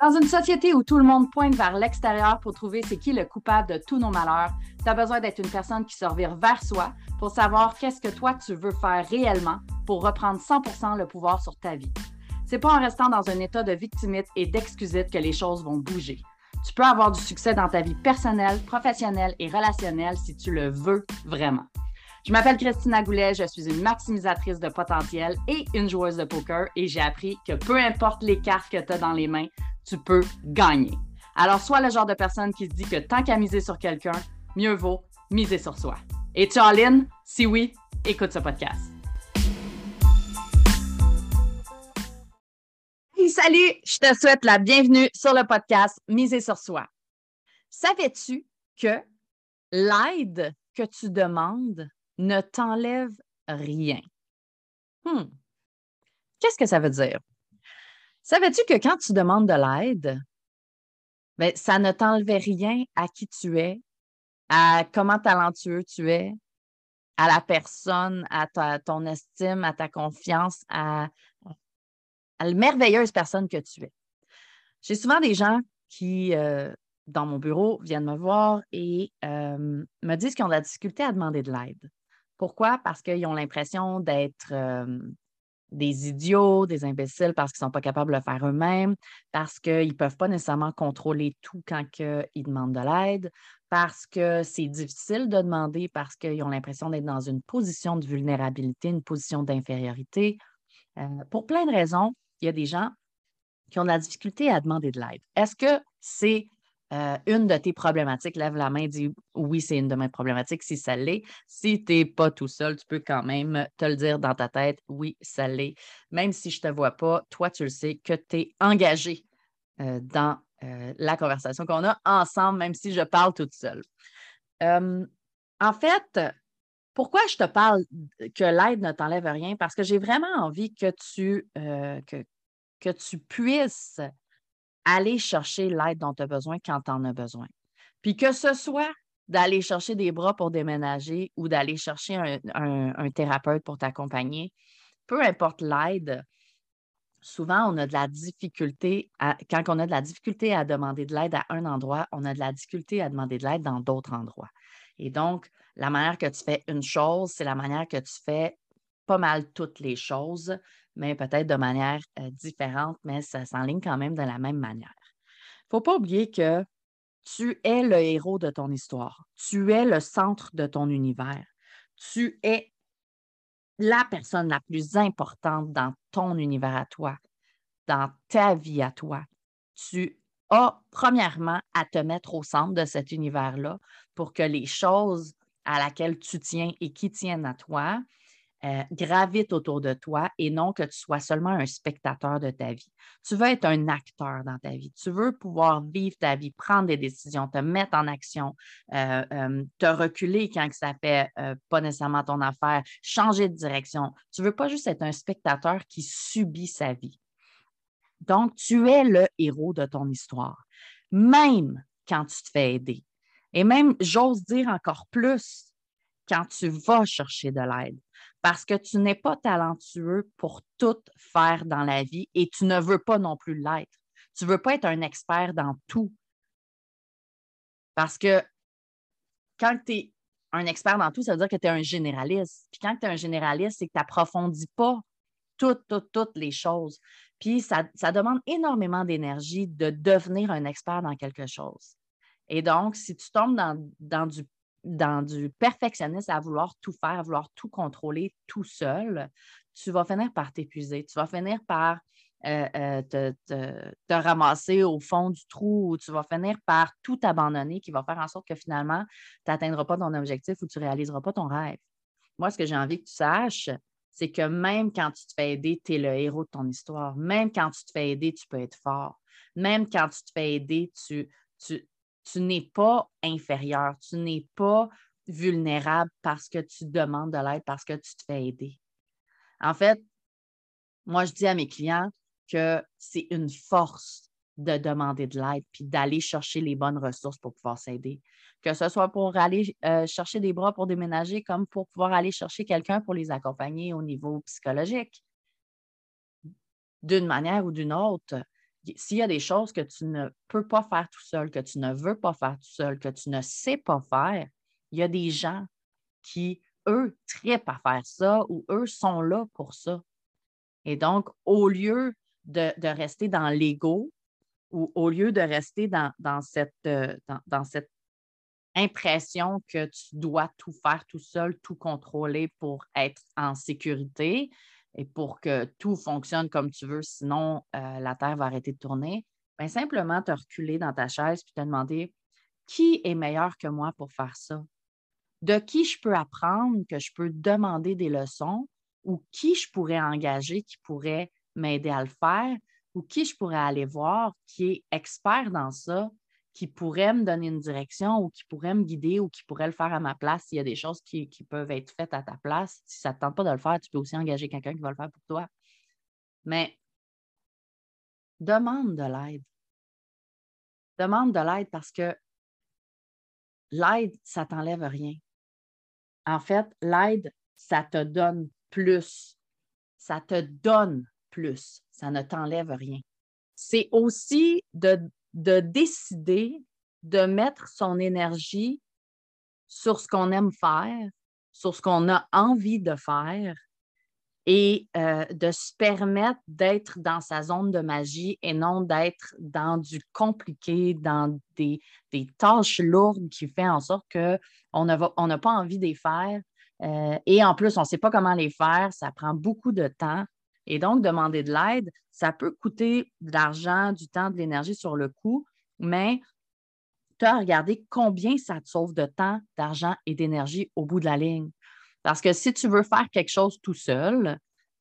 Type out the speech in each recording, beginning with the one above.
Dans une société où tout le monde pointe vers l'extérieur pour trouver c'est qui le coupable de tous nos malheurs, tu as besoin d'être une personne qui se revire vers soi pour savoir qu'est-ce que toi tu veux faire réellement pour reprendre 100% le pouvoir sur ta vie. C'est pas en restant dans un état de victimite et d'excusite que les choses vont bouger. Tu peux avoir du succès dans ta vie personnelle, professionnelle et relationnelle si tu le veux vraiment. Je m'appelle Christina Goulet, je suis une maximisatrice de potentiel et une joueuse de poker et j'ai appris que peu importe les cartes que tu as dans les mains, tu peux gagner. Alors, sois le genre de personne qui se dit que tant qu'à miser sur quelqu'un, mieux vaut miser sur soi. Et tu ligne? Si oui, écoute ce podcast. salut! Je te souhaite la bienvenue sur le podcast Miser sur soi. Savais-tu que l'aide que tu demandes ne t'enlève rien? Hmm. Qu'est-ce que ça veut dire? Savais-tu que quand tu demandes de l'aide, ben, ça ne t'enlevait rien à qui tu es, à comment talentueux tu es, à la personne, à ton estime, à ta confiance, à, la merveilleuse personne que tu es? J'ai souvent des gens qui, euh, dans mon bureau, viennent me voir et euh, me disent qu'ils ont de la difficulté à demander de l'aide. Pourquoi? Parce qu'ils ont l'impression d'être euh, des idiots, des imbéciles parce qu'ils ne sont pas capables de le faire eux-mêmes, parce qu'ils ne peuvent pas nécessairement contrôler tout quand ils demandent de l'aide, parce que c'est difficile de demander parce qu'ils ont l'impression d'être dans une position de vulnérabilité, une position d'infériorité. Euh, pour plein de raisons, il y a des gens qui ont de la difficulté à demander de l'aide. Est-ce que c'est euh, une de tes problématiques, lève la main, dis oui, c'est une de mes problématiques, si ça l'est. Si tu n'es pas tout seul, tu peux quand même te le dire dans ta tête, oui, ça l'est. Même si je ne te vois pas, toi, tu le sais que tu es engagé euh, dans euh, la conversation qu'on a ensemble, même si je parle toute seule. en fait, pourquoi je te parle que l'aide ne t'enlève rien? Parce que j'ai vraiment envie que tu, que, que tu puisses aller chercher l'aide dont tu as besoin quand tu en as besoin. Puis que ce soit d'aller chercher des bras pour déménager ou d'aller chercher un, thérapeute pour t'accompagner, peu importe l'aide, souvent on a de la difficulté, quand on a de la difficulté à demander de l'aide à un endroit, on a de la difficulté à demander de l'aide dans d'autres endroits. Et donc, la manière que tu fais une chose, c'est la manière que tu fais pas mal toutes les choses mais peut-être de manière différente, mais ça s'enligne quand même de la même manière. Il ne faut pas oublier que tu es le héros de ton histoire. Tu es le centre de ton univers. Tu es la personne la plus importante dans ton univers à toi, dans ta vie à toi. Tu as premièrement à te mettre au centre de cet univers-là pour que les choses à laquelle tu tiens et qui tiennent à toi euh, gravite autour de toi et non que tu sois seulement un spectateur de ta vie. Tu veux être un acteur dans ta vie. Tu veux pouvoir vivre ta vie, prendre des décisions, te mettre en action, euh, euh, te reculer quand ça fait pas nécessairement ton affaire, changer de direction. Tu veux pas juste être un spectateur qui subit sa vie. Donc, tu es le héros de ton histoire, même quand tu te fais aider. Et même, j'ose dire encore plus, quand tu vas chercher de l'aide parce que tu n'es pas talentueux pour tout faire dans la vie et tu ne veux pas non plus l'être. Tu ne veux pas être un expert dans tout. Parce que quand tu es un expert dans tout, ça veut dire que tu es un généraliste. Puis quand tu es un généraliste, c'est que tu n'approfondis pas toutes, toutes, toutes les choses. Puis ça, ça demande énormément d'énergie de devenir un expert dans quelque chose. Et donc, si tu tombes dans, dans du dans du perfectionnisme à vouloir tout faire, à vouloir tout contrôler tout seul, tu vas finir par t'épuiser. Tu vas finir par euh, euh, te, ramasser au fond du trou ou tu vas finir par tout abandonner qui va faire en sorte que finalement, tu n'atteindras pas ton objectif ou tu ne réaliseras pas ton rêve. Moi, ce que j'ai envie que tu saches, c'est que même quand tu te fais aider, tu es le héros de ton histoire. Même quand tu te fais aider, tu peux être fort. Même quand tu te fais aider, tu, tu, tu n'es pas inférieur, tu n'es pas vulnérable parce que tu demandes de l'aide, parce que tu te fais aider. En fait, moi, je dis à mes clients que c'est une force de demander de l'aide puis d'aller chercher les bonnes ressources pour pouvoir s'aider. Que ce soit pour aller euh, chercher des bras pour déménager, comme pour pouvoir aller chercher quelqu'un pour les accompagner au niveau psychologique. D'une manière ou d'une autre, s'il y a des choses que tu ne peux pas faire tout seul, que tu ne veux pas faire tout seul, que tu ne sais pas faire, il y a des gens qui, eux, trippent à faire ça ou eux sont là pour ça. Et donc, au lieu de, rester dans l'ego ou au lieu de rester dans, cette, euh, dans, cette impression que tu dois tout faire tout seul, tout contrôler pour être en sécurité et pour que tout fonctionne comme tu veux, sinon euh, la Terre va arrêter de tourner, bien, simplement te reculer dans ta chaise puis te demander qui est meilleur que moi pour faire ça? De qui je peux apprendre, que je peux demander des leçons ou qui je pourrais engager qui pourrait m'aider à le faire ou qui je pourrais aller voir qui est expert dans ça, qui pourrait me donner une direction ou qui pourrait me guider ou qui pourrait le faire à ma place s'il y a des choses qui, peuvent être faites à ta place. Si ça ne te tente pas de le faire, tu peux aussi engager quelqu'un qui va le faire pour toi. Mais demande de l'aide. Demande de l'aide parce que l'aide, ça ne t'enlève rien. En fait, l'aide, ça te donne plus. Ça te donne plus. Ça ne t'enlève rien. C'est aussi de, de décider de mettre son énergie sur ce qu'on aime faire, sur ce qu'on a envie de faire et euh, de se permettre d'être dans sa zone de magie et non d'être dans du compliqué, dans des, tâches lourdes qui font en sorte qu'on n'a pas envie de les faire euh, et en plus, on ne sait pas comment les faire, ça prend beaucoup de temps. Et donc, demander de l'aide, ça peut coûter de l'argent, du temps, de l'énergie sur le coup, mais tu as à regarder combien ça te sauve de temps, d'argent et d'énergie au bout de la ligne. Parce que si tu veux faire quelque chose tout seul,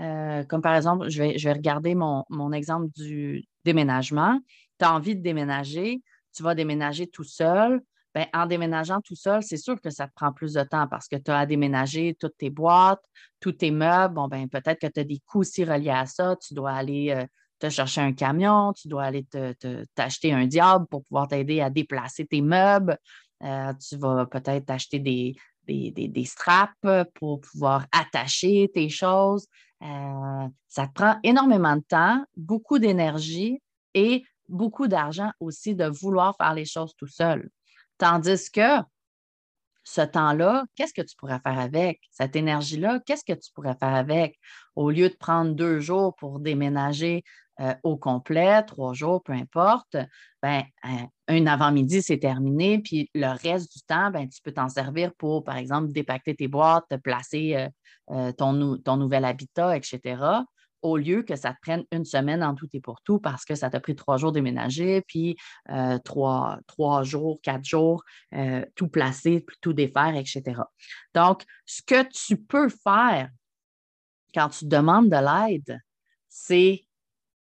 euh, comme par exemple, je vais, je vais regarder mon, mon exemple du déménagement. Tu as envie de déménager, tu vas déménager tout seul, ben, en déménageant tout seul, c'est sûr que ça te prend plus de temps parce que tu as à déménager toutes tes boîtes, tous tes meubles. Bon, ben, peut-être que tu as des coûts aussi reliés à ça. Tu dois aller euh, te chercher un camion, tu dois aller t'acheter un diable pour pouvoir t'aider à déplacer tes meubles. Euh, tu vas peut-être acheter des, des, straps pour pouvoir attacher tes choses. Euh, ça te prend énormément de temps, beaucoup d'énergie et beaucoup d'argent aussi de vouloir faire les choses tout seul. Tandis que ce temps-là, qu'est-ce que tu pourrais faire avec? Cette énergie-là, qu'est-ce que tu pourrais faire avec? Au lieu de prendre deux jours pour déménager euh, au complet, trois jours, peu importe, ben, un avant-midi, c'est terminé, puis le reste du temps, ben, tu peux t'en servir pour, par exemple, dépacter tes boîtes, te placer euh, euh, ton nouvel habitat, etc au lieu que ça te prenne une semaine en tout et pour tout parce que ça t'a pris trois jours déménager, puis euh, trois, jours, quatre jours, euh, tout placer, tout défaire, etc. Donc, ce que tu peux faire quand tu demandes de l'aide, c'est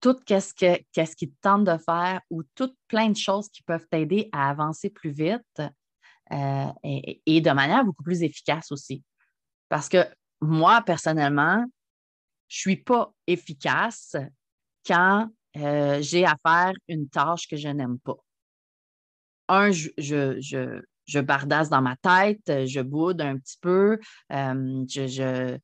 tout qu'est-ce, que, qui te tente de faire ou toutes plein de choses qui peuvent t'aider à avancer plus vite euh, et, de manière beaucoup plus efficace aussi. Parce que moi, personnellement, je suis pas efficace quand euh, j'ai à faire une tâche que je n'aime pas. Un, je, je, je, bardasse dans ma tête, je boude un petit peu, euh, je,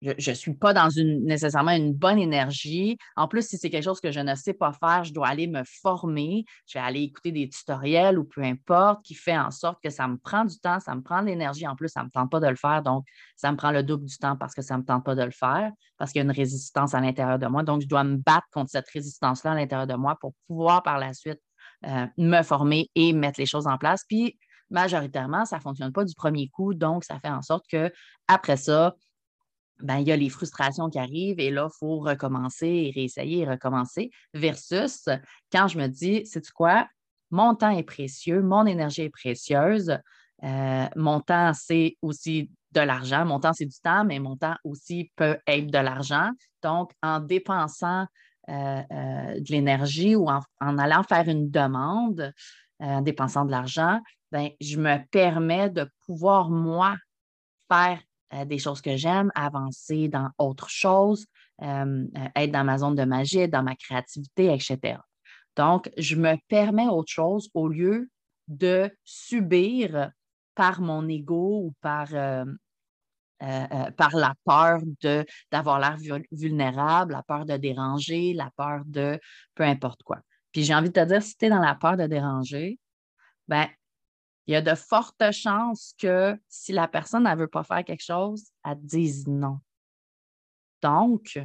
je ne suis pas dans une, nécessairement une bonne énergie. En plus, si c'est quelque chose que je ne sais pas faire, je dois aller me former, je vais aller écouter des tutoriels ou peu importe, qui fait en sorte que ça me prend du temps, ça me prend de l'énergie. En plus, ça ne me tente pas de le faire, donc ça me prend le double du temps parce que ça ne me tente pas de le faire, parce qu'il y a une résistance à l'intérieur de moi. Donc, je dois me battre contre cette résistance-là à l'intérieur de moi pour pouvoir par la suite euh, me former et mettre les choses en place. Puis, majoritairement, ça ne fonctionne pas du premier coup, donc ça fait en sorte que après ça, ben, il y a les frustrations qui arrivent et là, il faut recommencer et réessayer et recommencer. Versus quand je me dis, c'est quoi, mon temps est précieux, mon énergie est précieuse, euh, mon temps, c'est aussi de l'argent. Mon temps, c'est du temps, mais mon temps aussi peut être de l'argent. Donc, en dépensant euh, euh, de l'énergie ou en, allant faire une demande, en dépensant de l'argent, ben, je me permets de pouvoir, moi, faire euh, des choses que j'aime, avancer dans autre chose, euh, euh, être dans ma zone de magie, dans ma créativité, etc. Donc, je me permets autre chose au lieu de subir par mon ego ou par par la peur d'avoir l'air vulnérable, la peur de déranger, la peur de peu importe quoi. Puis j'ai envie de te dire, si tu es dans la peur de déranger, ben il y a de fortes chances que si la personne ne veut pas faire quelque chose, elle te dise non. Donc,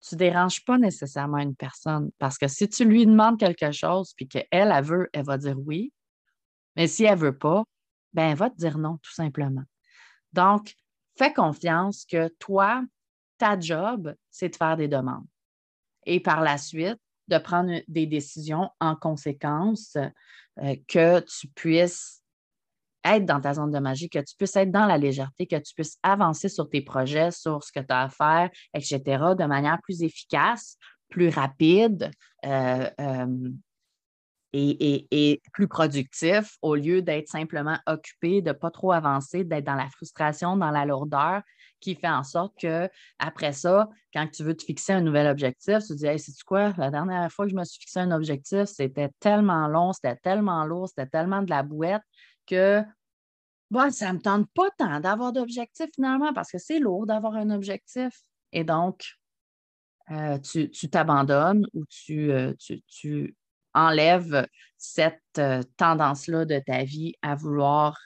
tu ne déranges pas nécessairement une personne parce que si tu lui demandes quelque chose puis qu'elle, elle veut, elle va dire oui. Mais si elle ne veut pas, ben, elle va te dire non, tout simplement. Donc, fais confiance que toi, ta job, c'est de faire des demandes. Et par la suite, de prendre des décisions en conséquence, euh, que tu puisses être dans ta zone de magie, que tu puisses être dans la légèreté, que tu puisses avancer sur tes projets, sur ce que tu as à faire, etc., de manière plus efficace, plus rapide euh, euh, et, plus productif au lieu d'être simplement occupé, de ne pas trop avancer, d'être dans la frustration, dans la lourdeur, qui fait en sorte que après ça, quand tu veux te fixer un nouvel objectif, tu te dis Hey, c'est quoi? La dernière fois que je me suis fixé un objectif, c'était tellement long, c'était tellement lourd, c'était tellement de la bouette que bon, ça ne me tente pas tant d'avoir d'objectifs finalement parce que c'est lourd d'avoir un objectif. Et donc, euh, tu t'abandonnes ou tu, euh, tu, enlèves cette euh, tendance-là de ta vie à vouloir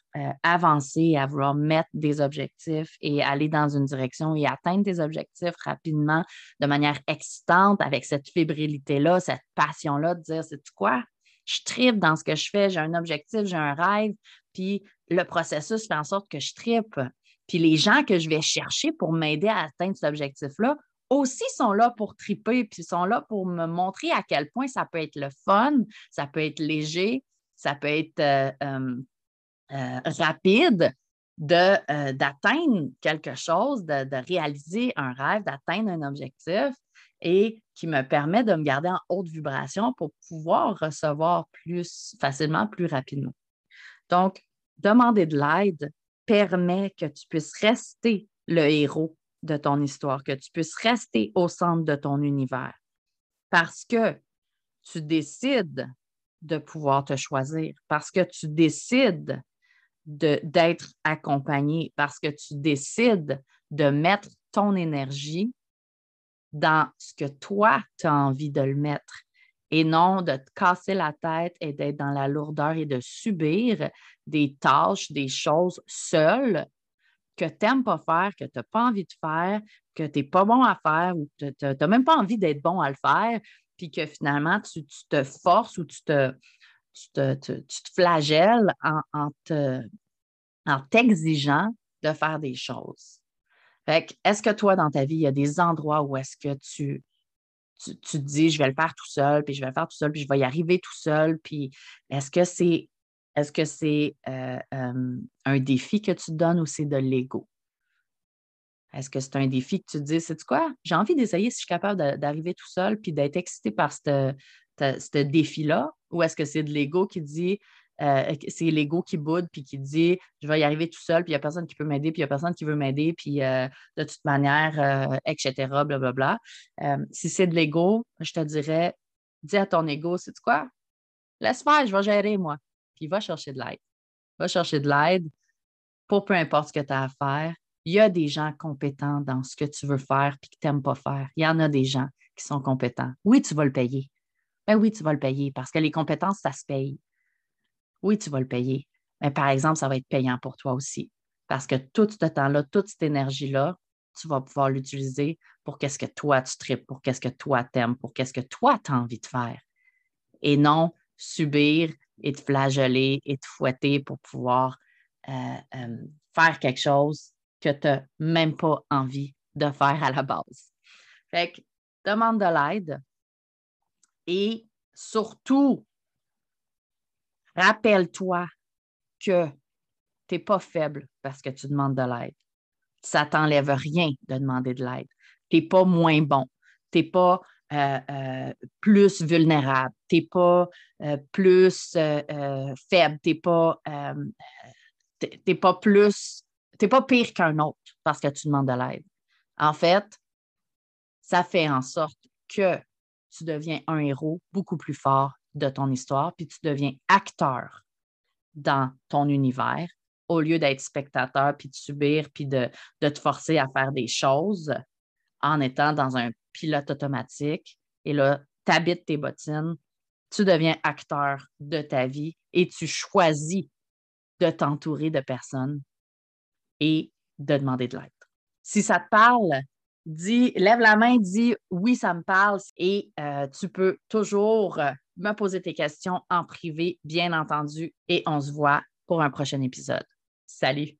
avancer, à vouloir mettre des objectifs et aller dans une direction et atteindre tes objectifs rapidement de manière excitante avec cette fébrilité-là, cette passion-là de dire, c'est quoi? Je tripe dans ce que je fais, j'ai un objectif, j'ai un rêve, puis le processus fait en sorte que je tripe. Puis les gens que je vais chercher pour m'aider à atteindre cet objectif-là aussi sont là pour triper, puis sont là pour me montrer à quel point ça peut être le fun, ça peut être léger, ça peut être euh, euh, euh, rapide d'atteindre quelque chose, de, de, réaliser un rêve, d'atteindre un objectif et qui me permet de me garder en haute vibration pour pouvoir recevoir plus facilement, plus rapidement. Donc, demander de l'aide permet que tu puisses rester le héros de ton histoire, que tu puisses rester au centre de ton univers. Parce que tu décides de pouvoir te choisir, parce que tu décides d'être accompagné, parce que tu décides de mettre ton énergie dans ce que toi, tu as envie de le mettre et non de te casser la tête et d'être dans la lourdeur et de subir des tâches, des choses seules que tu n'aimes pas faire, que tu n'as pas envie de faire, que tu n'es pas bon à faire ou tu n'as même pas envie d'être bon à le faire, puis que finalement tu, te forces ou tu te, tu flagelles en, t'exigeant de faire des choses. est-ce que toi, dans ta vie, il y a des endroits où est-ce que tu, tu, te dis, je vais le faire tout seul, puis je vais le faire tout seul, puis je vais y arriver tout seul, puis est-ce que c'est est-ce que c'est euh, un défi que tu donnes ou c'est de l'ego? Est-ce que c'est un défi que tu te dis, c'est quoi? J'ai envie d'essayer si je suis capable d'arriver tout seul puis d'être excité par ce défi-là? Ou est-ce que c'est de l'ego qui dit, euh, c'est l'ego qui boude puis qui dit je vais y arriver tout seul, puis il n'y a personne qui peut m'aider, puis il n'y a personne qui veut m'aider, puis euh, de toute manière, etc., blablabla. si c'est de l'ego, je te dirais dis à ton ego, c'est quoi? Laisse faire, je vais gérer moi puis va chercher de l'aide. Va chercher de l'aide pour peu importe ce que tu as à faire. Il y a des gens compétents dans ce que tu veux faire puis que tu n'aimes pas faire. Il y en a des gens qui sont compétents. Oui, tu vas le payer. Ben oui, tu vas le payer parce que les compétences, ça se paye. Oui, tu vas le payer. Mais par exemple, ça va être payant pour toi aussi. Parce que tout ce temps-là, toute cette énergie-là, tu vas pouvoir l'utiliser pour qu'est-ce que toi tu tripes, pour qu'est-ce que toi t'aimes, pour qu'est-ce que toi tu as envie de faire. Et non subir et te flageller et te fouetter pour pouvoir euh, euh, faire quelque chose que tu n'as même pas envie de faire à la base. Fait que demande de l'aide et surtout, rappelle-toi que tu n'es pas faible parce que tu demandes de l'aide. Ça ne t'enlève rien de demander de l'aide. Tu n'es pas moins bon. Tu n'es pas plus vulnérable, tu n'es pas euh, plus faible, tu n'es pas, pas plus, tu pas pire qu'un autre parce que tu demandes de l'aide. En fait, ça fait en sorte que tu deviens un héros beaucoup plus fort de ton histoire, puis tu deviens acteur dans ton univers. Au lieu d'être spectateur, puis de subir, puis de, de te forcer à faire des choses en étant dans un pilote automatique. Et là, tu habites tes bottines, tu deviens acteur de ta vie et tu choisis de t'entourer de personnes et de demander de l'aide. Si ça te parle, dis, lève la main, dis oui, ça me parle et euh, tu peux toujours me poser tes questions en privé, bien entendu, et on se voit pour un prochain épisode. Salut!